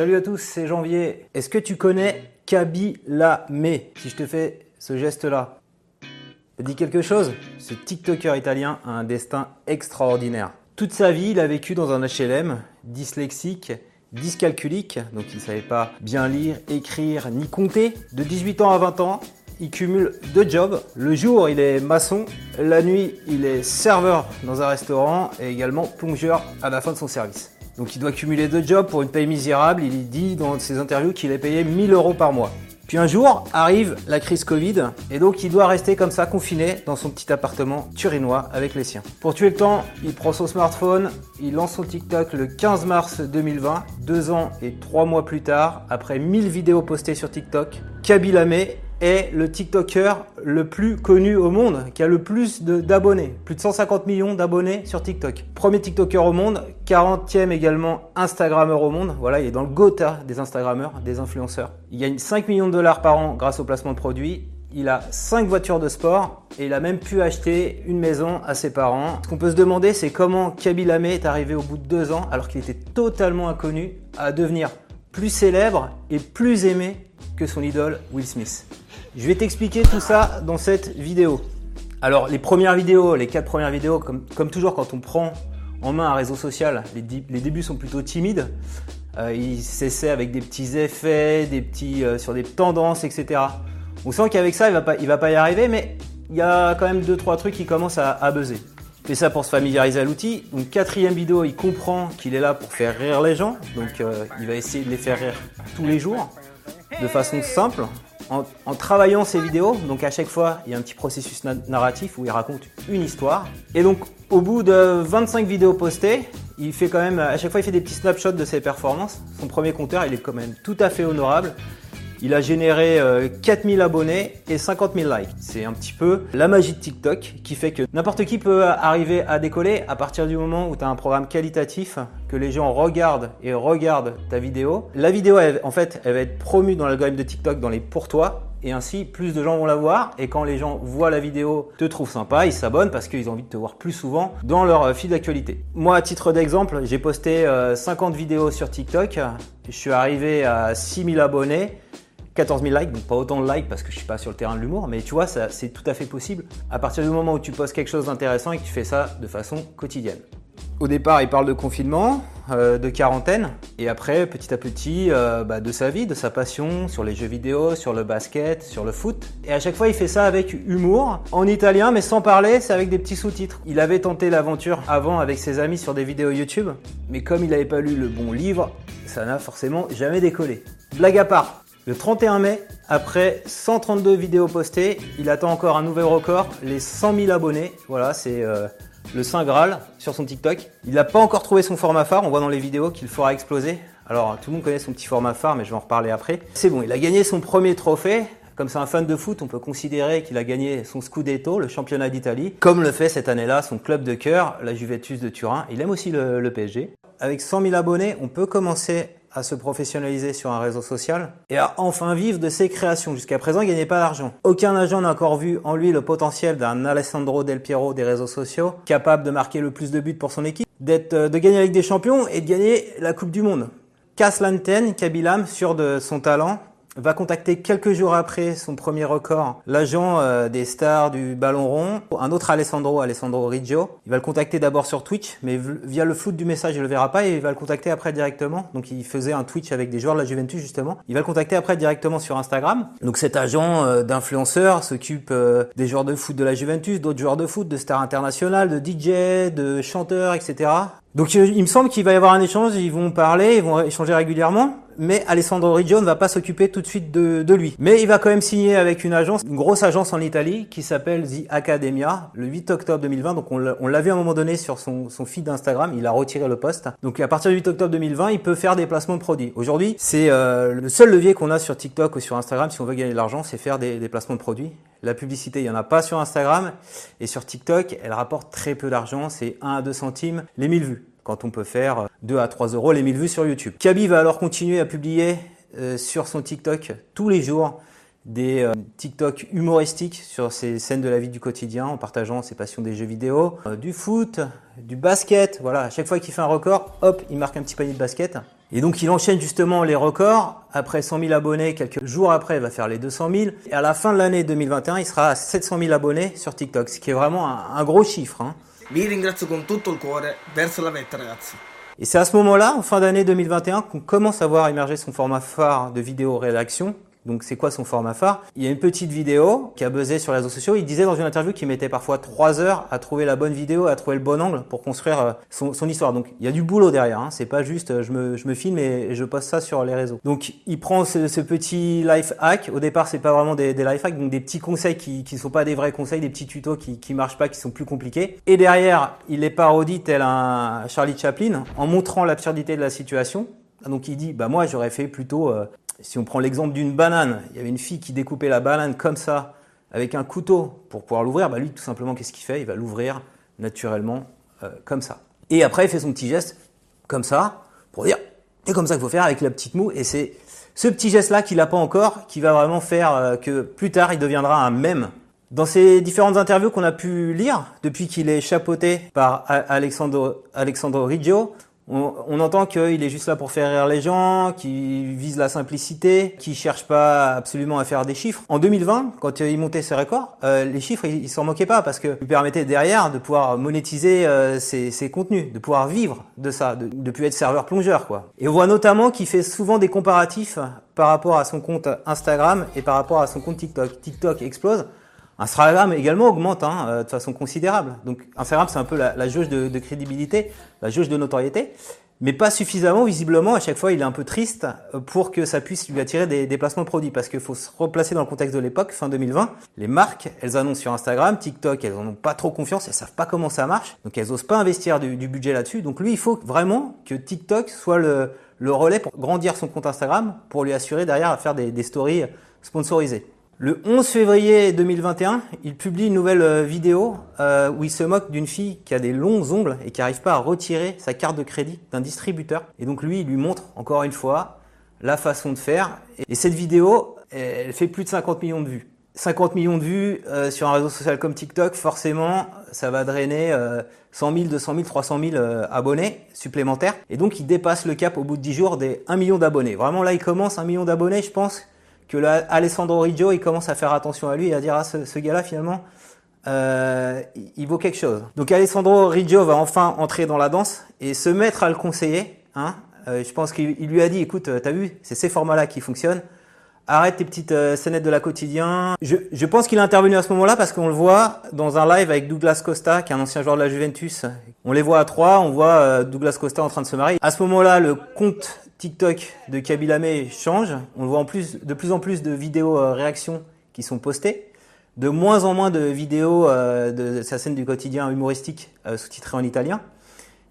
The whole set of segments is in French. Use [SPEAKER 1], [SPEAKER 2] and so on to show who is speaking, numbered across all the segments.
[SPEAKER 1] Salut à tous, c'est Janvier. Est-ce que tu connais Kabila-Me Si je te fais ce geste-là, ça dit quelque chose Ce TikToker italien a un destin extraordinaire. Toute sa vie, il a vécu dans un HLM, dyslexique, dyscalculique, donc il ne savait pas bien lire, écrire ni compter. De 18 ans à 20 ans, il cumule deux jobs. Le jour, il est maçon. La nuit, il est serveur dans un restaurant et également plongeur à la fin de son service. Donc il doit cumuler deux jobs pour une paye misérable. Il dit dans ses interviews qu'il est payé 1000 euros par mois. Puis un jour arrive la crise Covid et donc il doit rester comme ça confiné dans son petit appartement turinois avec les siens. Pour tuer le temps, il prend son smartphone, il lance son TikTok le 15 mars 2020, deux ans et trois mois plus tard, après 1000 vidéos postées sur TikTok, Kabila est le TikToker le plus connu au monde, qui a le plus d'abonnés. Plus de 150 millions d'abonnés sur TikTok. Premier TikToker au monde, 40e également Instagrammeur au monde. Voilà, il est dans le GOTA des Instagrammeurs, des influenceurs. Il gagne 5 millions de dollars par an grâce au placement de produits. Il a 5 voitures de sport et il a même pu acheter une maison à ses parents. Ce qu'on peut se demander, c'est comment Kabila est arrivé au bout de 2 ans, alors qu'il était totalement inconnu, à devenir plus célèbre et plus aimé que son idole Will Smith. Je vais t'expliquer tout ça dans cette vidéo. Alors les premières vidéos, les quatre premières vidéos, comme, toujours quand on prend en main un réseau social, les, débuts sont plutôt timides. Euh, il s'essaie avec des petits effets, des petits euh, sur des tendances, etc. On sent qu'avec ça, il va va pas y arriver, mais il y a quand même deux trois trucs qui commencent à, buzzer. Il fait ça pour se familiariser à l'outil. Donc quatrième vidéo, il comprend qu'il est là pour faire rire les gens. Donc euh, il va essayer de les faire rire tous les jours, de façon simple, en, travaillant ces vidéos, donc à chaque fois, il y a un petit processus narratif où il raconte une histoire. Et donc, au bout de 25 vidéos postées, il fait quand même, à chaque fois, il fait des petits snapshots de ses performances. Son premier compteur, il est quand même tout à fait honorable. Il a généré 4000 euh, abonnés et 50 000 likes. C'est un petit peu la magie de TikTok qui fait que n'importe qui peut arriver à décoller à partir du moment où tu as un programme qualitatif, que les gens regardent et regardent ta vidéo. La vidéo, en fait, elle va être promue dans l'algorithme de TikTok dans les pour toi et ainsi plus de gens vont la voir et quand les gens voient la vidéo, te trouvent sympa, ils s'abonnent parce qu'ils ont envie de te voir plus souvent dans leur euh, fil d'actualité. Moi à titre d'exemple, j'ai posté 50 euh, vidéos sur TikTok, je suis arrivé à 6000 abonnés 14 000 likes, donc pas autant de likes parce que je suis pas sur le terrain de l'humour, mais tu vois, c'est tout à fait possible à partir du moment où tu postes quelque chose d'intéressant et que tu fais ça de façon quotidienne. Au départ, il parle de confinement, euh, de quarantaine, et après, petit à petit, euh, bah, de sa vie, de sa passion sur les jeux vidéo, sur le basket, sur le foot. Et à chaque fois, il fait ça avec humour, en italien, mais sans parler, c'est avec des petits sous-titres. Il avait tenté l'aventure avant avec ses amis sur des vidéos YouTube, mais comme il n'avait pas lu le bon livre, ça n'a forcément jamais décollé. Blague à part, le 31 mai, après 132 vidéos postées, il attend encore un nouvel record, les 100 000 abonnés. Voilà, c'est euh, le Saint Graal sur son TikTok. Il n'a pas encore trouvé son format phare, on voit dans les vidéos qu'il fera exploser. Alors tout le monde connaît son petit format phare, mais je vais en reparler après. C'est bon, il a gagné son premier trophée. Comme c'est un fan de foot, on peut considérer qu'il a gagné son Scudetto, le championnat d'Italie, comme le fait cette année-là son club de cœur, la Juventus de Turin. Il aime aussi le, le PSG. Avec 100 000 abonnés, on peut commencer à se professionnaliser sur un réseau social et à enfin vivre de ses créations. Jusqu'à présent, il gagnait pas d'argent. Aucun agent n'a encore vu en lui le potentiel d'un Alessandro Del Piero des réseaux sociaux, capable de marquer le plus de buts pour son équipe, d'être, euh, de gagner avec des champions et de gagner la Coupe du Monde. Casse l'antenne, Kabilam, sûr de son talent, va contacter quelques jours après son premier record l'agent euh, des stars du ballon rond, un autre Alessandro, Alessandro Riggio. Il va le contacter d'abord sur Twitch, mais via le flou du message, il le verra pas et il va le contacter après directement. Donc il faisait un Twitch avec des joueurs de la Juventus justement. Il va le contacter après directement sur Instagram. Donc cet agent euh, d'influenceur s'occupe euh, des joueurs de foot de la Juventus, d'autres joueurs de foot, de stars internationales, de DJ, de chanteurs, etc. Donc il me semble qu'il va y avoir un échange, ils vont parler, ils vont échanger régulièrement mais Alessandro Riggio ne va pas s'occuper tout de suite de, lui. Mais il va quand même signer avec une agence, une grosse agence en Italie qui s'appelle The Academia le 8 octobre 2020. Donc on l'a vu à un moment donné sur son, feed d'Instagram, il a retiré le poste. Donc à partir du 8 octobre 2020, il peut faire des placements de produits. Aujourd'hui, c'est euh, le seul levier qu'on a sur TikTok ou sur Instagram si on veut gagner de l'argent, c'est faire des placements de produits. La publicité, il n'y en a pas sur Instagram. Et sur TikTok, elle rapporte très peu d'argent. C'est 1 à 2 centimes les 1000 vues quand on peut faire 2 à 3 euros les 1000 vues sur YouTube. Kaby va alors continuer à publier euh, sur son TikTok tous les jours des euh, TikTok humoristiques sur ces scènes de la vie du quotidien en partageant ses passions des jeux vidéo, euh, du foot, du basket. Voilà, à chaque fois qu'il fait un record, hop, il marque un petit panier de basket. Et donc il enchaîne justement les records. Après 100 000 abonnés, quelques jours après, il va faire les 200 000. Et à la fin de l'année 2021, il sera à 700 000 abonnés sur TikTok, ce qui est vraiment un, gros chiffre. Hein. Et c'est à ce moment-là, en fin d'année 2021, qu'on commence à voir émerger son format phare de vidéo rédaction, donc c'est quoi son format phare? Il y a une petite vidéo qui a buzzé sur les réseaux sociaux. Il disait dans une interview qu'il mettait parfois trois heures à trouver la bonne vidéo, à trouver le bon angle pour construire euh, son, histoire. Donc il y a du boulot derrière. Hein. C'est pas juste euh, je me, je me filme et je poste ça sur les réseaux. Donc il prend ce, petit life hack. Au départ c'est pas vraiment des, life hacks, donc des petits conseils qui qui sont pas des vrais conseils, des petits tutos qui qui marchent pas, qui sont plus compliqués. Et derrière il les parodie tel un Charlie Chaplin en montrant l'absurdité de la situation. Donc il dit bah moi j'aurais fait plutôt euh, si on prend l'exemple d'une banane, il y avait une fille qui découpait la banane comme ça, avec un couteau pour pouvoir l'ouvrir, bah lui tout simplement qu'est-ce qu'il fait? Il va l'ouvrir naturellement euh, comme ça. Et après il fait son petit geste comme ça pour dire c'est comme ça qu'il faut faire avec la petite moue et c'est ce petit geste là qu'il n'a pas encore qui va vraiment faire euh, que plus tard il deviendra un mème. Dans ces différentes interviews qu'on a pu lire depuis qu'il est chapeauté par Alexandro, Alexandro Riggio, on, entend qu'il est juste là pour faire rire les gens, qu'il vise la simplicité, qu'il cherche pas absolument à faire des chiffres. En 2020, quand il montait ses records, euh, les chiffres, il, s'en moquait pas parce que lui permettait derrière de pouvoir monétiser euh, ses, contenus, de pouvoir vivre de ça, de, de plus être serveur plongeur quoi. Et on voit notamment qu'il fait souvent des comparatifs par rapport à son compte Instagram et par rapport à son compte TikTok. TikTok explose. Instagram également augmente hein, euh, de façon considérable. Donc Instagram, c'est un peu la, jauge de, crédibilité, la jauge de notoriété, mais pas suffisamment visiblement. À chaque fois, il est un peu triste euh, pour que ça puisse lui attirer des, des placements de produits, parce qu'il faut se replacer dans le contexte de l'époque, fin 2020. Les marques, elles annoncent sur Instagram, TikTok, elles en ont pas trop confiance, elles savent pas comment ça marche, donc elles osent pas investir du, budget là-dessus. Donc lui, il faut vraiment que TikTok soit le, relais pour grandir son compte Instagram, pour lui assurer derrière à faire des, des stories sponsorisées. Le 11 février 2021, il publie une nouvelle euh, vidéo euh, où il se moque d'une fille qui a des longs ongles et qui n'arrive pas à retirer sa carte de crédit d'un distributeur. Et donc lui, il lui montre encore une fois la façon de faire. Et cette vidéo, elle fait plus de 50 millions de vues. 50 millions de vues euh, sur un réseau social comme TikTok, forcément, ça va drainer 100 000, 200 000, 300 000 abonnés supplémentaires. Et donc, il dépasse le cap au bout de 10 jours des 1 million d'abonnés. Vraiment, là, il commence 1 million d'abonnés, je pense que Alessandro Riggio, il commence à faire attention à lui et à dire, ah, ce, gars-là, finalement, euh, il vaut quelque chose. Donc Alessandro Riggio va enfin entrer dans la danse et se mettre à le conseiller. Hein. Euh, je pense qu'il lui a dit, écoute, euh, t'as vu, c'est ces formats-là qui fonctionnent. Arrête tes petites euh, scénettes de la quotidien. Je, je pense qu'il est intervenu à ce moment-là parce qu'on le voit dans un live avec Douglas Costa, qui est un ancien joueur de la Juventus. On les voit à trois, on voit Douglas Costa en train de se marier. À ce moment-là, le compte TikTok de Kabila change. On voit en plus, de plus en plus de vidéos euh, réactions qui sont postées. De moins en moins de vidéos euh, de sa scène du quotidien humoristique euh, sous-titrées en italien.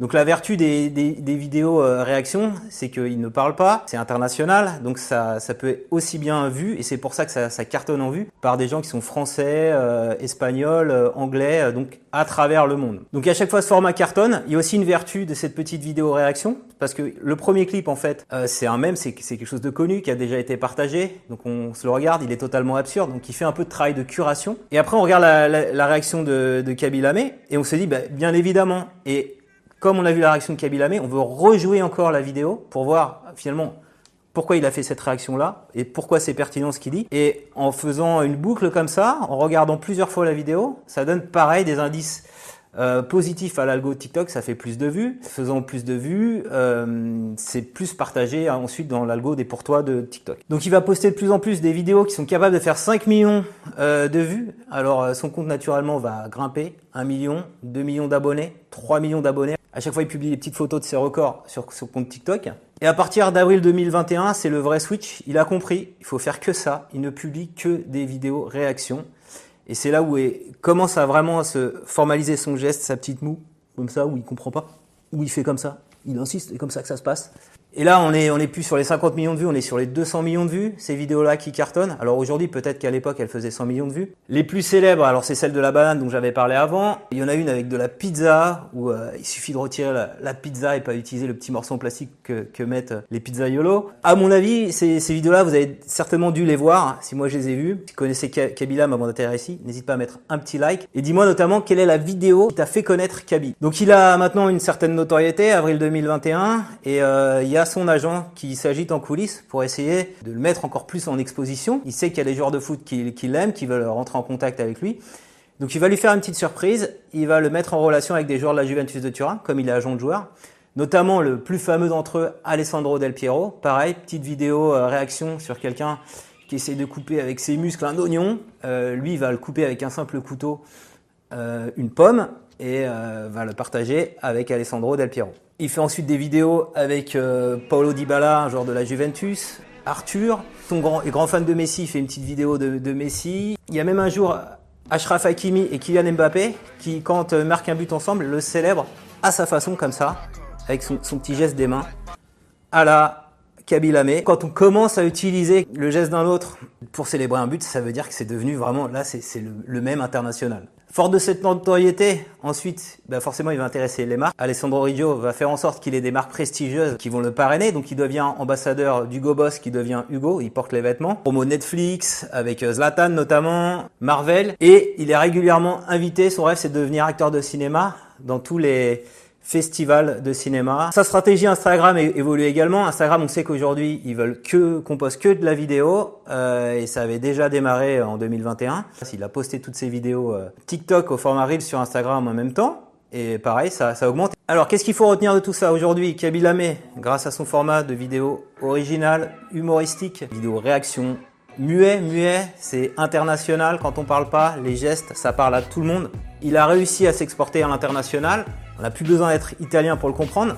[SPEAKER 1] Donc la vertu des, des, des vidéos euh, réactions, c'est qu'ils ne parlent pas, c'est international, donc ça, ça peut être aussi bien vu, et c'est pour ça que ça, ça, cartonne en vue, par des gens qui sont français, euh, espagnols, euh, anglais, donc à travers le monde. Donc à chaque fois ce format cartonne, il y a aussi une vertu de cette petite vidéo réaction, parce que le premier clip en fait, c'est un même, c'est quelque chose de connu, qui a déjà été partagé, donc on se le regarde, il est totalement absurde, donc il fait un peu de travail de curation. Et après on regarde la, la, la réaction de, de Kabila et on se dit, bah, bien évidemment, et comme on a vu la réaction de Kabila on veut rejouer encore la vidéo pour voir finalement pourquoi il a fait cette réaction-là et pourquoi c'est pertinent ce qu'il dit. Et en faisant une boucle comme ça, en regardant plusieurs fois la vidéo, ça donne pareil des indices euh, positif à l'algo TikTok, ça fait plus de vues. Faisant plus de vues, euh, c'est plus partagé ensuite dans l'algo des pour toi de TikTok. Donc il va poster de plus en plus des vidéos qui sont capables de faire 5 millions euh, de vues. Alors son compte naturellement va grimper 1 million, 2 millions d'abonnés, 3 millions d'abonnés. À chaque fois, il publie des petites photos de ses records sur son compte TikTok. Et à partir d'avril 2021, c'est le vrai switch. Il a compris, il faut faire que ça. Il ne publie que des vidéos réactions. Et c'est là où il commence à vraiment se formaliser son geste, sa petite moue, comme ça, où il comprend pas, où il fait comme ça, il insiste, et comme ça que ça se passe. Et là, on est, on est plus sur les 50 millions de vues, on est sur les 200 millions de vues, ces vidéos-là qui cartonnent. Alors aujourd'hui, peut-être qu'à l'époque, elles faisaient 100 millions de vues. Les plus célèbres, alors c'est celle de la banane dont j'avais parlé avant. Il y en a une avec de la pizza, où euh, il suffit de retirer la, pizza et pas utiliser le petit morceau en plastique que, que mettent les pizzaiolo. À mon avis, ces, ces vidéos-là, vous avez certainement dû les voir, si moi je les ai vues. Si vous connaissez Kabila avant d'atterrir ici, n'hésite pas à mettre un petit like. Et dis-moi notamment quelle est la vidéo qui t'a fait connaître Kaby. Donc il a maintenant une certaine notoriété, avril 2021, et euh, il y a son agent qui s'agite en coulisses pour essayer de le mettre encore plus en exposition. Il sait qu'il y a des joueurs de foot qui, qui l'aiment, qui veulent rentrer en contact avec lui. Donc il va lui faire une petite surprise, il va le mettre en relation avec des joueurs de la Juventus de Turin, comme il est agent de joueur. Notamment le plus fameux d'entre eux, Alessandro Del Piero. Pareil, petite vidéo euh, réaction sur quelqu'un qui essaie de couper avec ses muscles un oignon. Euh, lui, va le couper avec un simple couteau, euh, une pomme, et euh, va le partager avec Alessandro Del Piero. Il fait ensuite des vidéos avec euh, Paolo Dybala, un joueur de la Juventus, Arthur, son grand, fan de Messi, il fait une petite vidéo de, de Messi. Il y a même un jour Ashraf Hakimi et Kylian Mbappé qui, quand euh, marquent un but ensemble, le célèbrent à sa façon comme ça, avec son, son petit geste des mains, à la Kabilame. Quand on commence à utiliser le geste d'un autre pour célébrer un but, ça veut dire que c'est devenu vraiment, là, c'est le, le même international. Fort de cette notoriété, ensuite, bah forcément, il va intéresser les marques. Alessandro Riggio va faire en sorte qu'il ait des marques prestigieuses qui vont le parrainer. Donc, il devient ambassadeur d'Hugo Boss, qui devient Hugo. Il porte les vêtements. Promo Netflix, avec euh, Zlatan notamment, Marvel. Et il est régulièrement invité. Son rêve, c'est de devenir acteur de cinéma dans tous les festival de cinéma. Sa stratégie Instagram évolue également. Instagram, on sait qu'aujourd'hui, ils veulent que qu'on poste que de la vidéo euh, et ça avait déjà démarré en 2021. Il a posté toutes ses vidéos euh, TikTok au format Reel sur Instagram en même temps. Et pareil, ça, ça augmente. Alors, qu'est-ce qu'il faut retenir de tout ça aujourd'hui Kabila Lamé, grâce à son format de vidéo original, humoristique, vidéo réaction, muet, muet, c'est international. Quand on parle pas, les gestes, ça parle à tout le monde. Il a réussi à s'exporter à l'international. On n'a plus besoin d'être italien pour le comprendre.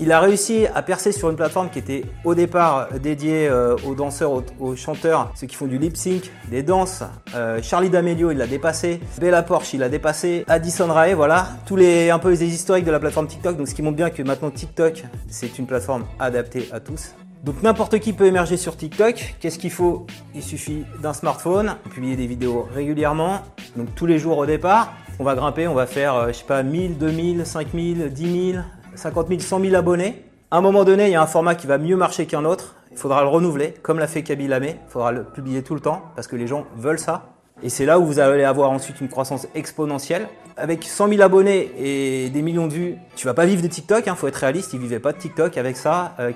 [SPEAKER 1] Il a réussi à percer sur une plateforme qui était au départ dédiée euh, aux danseurs, aux, chanteurs, ceux qui font du lip sync, des danses. Euh, Charlie D'Amelio, il l'a dépassé. Bella Porsche, il l'a dépassé. Addison Rae, voilà. Tous les un peu les historiques de la plateforme TikTok. Donc ce qui montre bien que maintenant TikTok, c'est une plateforme adaptée à tous. Donc n'importe qui peut émerger sur TikTok. Qu'est-ce qu'il faut? Il suffit d'un smartphone, publier des vidéos régulièrement, donc tous les jours au départ. On va grimper, on va faire, euh, je sais pas, 1000, 2000, 5000, 10 000, 50 000, 100 000 abonnés. À un moment donné, il y a un format qui va mieux marcher qu'un autre. Il faudra le renouveler, comme l'a fait Kaby Lamé. Il faudra le publier tout le temps parce que les gens veulent ça. Et c'est là où vous allez avoir ensuite une croissance exponentielle. Avec 100 000 abonnés et des millions de vues, tu vas pas vivre de TikTok, hein, faut être réaliste, il vivait pas de TikTok avec ça, euh.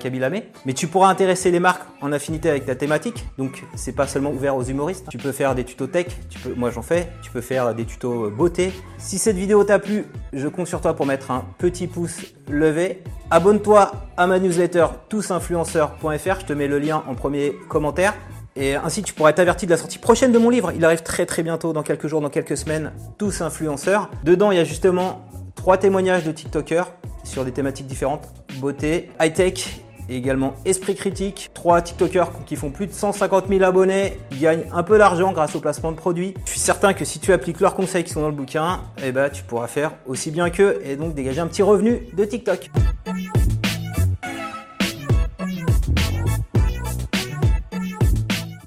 [SPEAKER 1] Mais tu pourras intéresser les marques en affinité avec ta thématique, donc c'est pas seulement ouvert aux humoristes. Tu peux faire des tutos tech, moi j'en fais, tu peux faire des tutos beauté. Si cette vidéo t'a plu, je compte sur toi pour mettre un petit pouce levé. Abonne-toi à ma newsletter tousinfluenceurs.fr, je te mets le lien en premier commentaire. Et ainsi, tu pourras être de la sortie prochaine de mon livre. Il arrive très très bientôt, dans quelques jours, dans quelques semaines. Tous influenceurs. Dedans, il y a justement trois témoignages de TikTokers sur des thématiques différentes beauté, high-tech et également esprit critique. Trois TikTokers qui font plus de 150 000 abonnés gagnent un peu d'argent grâce au placement de produits. Je suis certain que si tu appliques leurs conseils qui sont dans le bouquin, eh ben, tu pourras faire aussi bien qu'eux et donc dégager un petit revenu de TikTok.